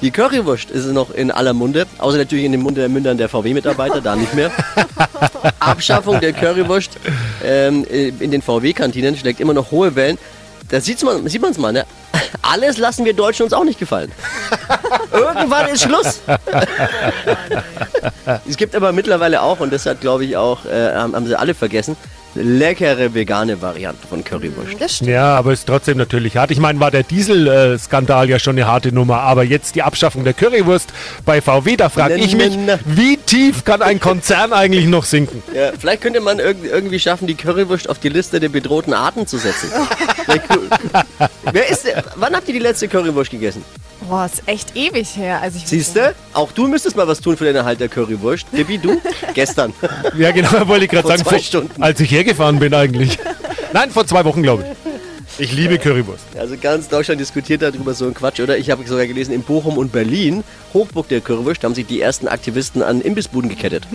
Die Currywurst ist noch in aller Munde, außer natürlich in den Munde der Mündern der VW-Mitarbeiter, da nicht mehr. Abschaffung der Currywurst ähm, in den VW-Kantinen schlägt immer noch hohe Wellen. Da sieht man es mal, ne? Alles lassen wir Deutschen uns auch nicht gefallen. Irgendwann ist Schluss. es gibt aber mittlerweile auch, und das hat glaube ich auch, äh, haben, haben sie alle vergessen, leckere vegane Variante von Currywurst. Das stimmt. Ja, aber ist trotzdem natürlich hart. Ich meine, war der Diesel-Skandal ja schon eine harte Nummer, aber jetzt die Abschaffung der Currywurst bei VW, da frage ich mich, wie tief kann ein Konzern eigentlich noch sinken? Ja, vielleicht könnte man irg irgendwie schaffen, die Currywurst auf die Liste der bedrohten Arten zu setzen. Wer ist der, wann habt ihr die letzte Currywurst gegessen? Boah, ist echt ewig her. Also ich Siehst du? Auch du müsstest mal was tun für den Erhalt der Currywurst. Tippi, du? Gestern. Ja, genau, wollte ich gerade Vor sagen, zwei vor- Stunden. als ich hergefahren bin eigentlich. Nein, vor zwei Wochen, glaube ich. Ich liebe Currywurst. Also ganz Deutschland diskutiert darüber so ein Quatsch, oder? Ich habe sogar gelesen, in Bochum und Berlin, Hochburg der Currywurst, haben sich die ersten Aktivisten an Imbissbuden gekettet.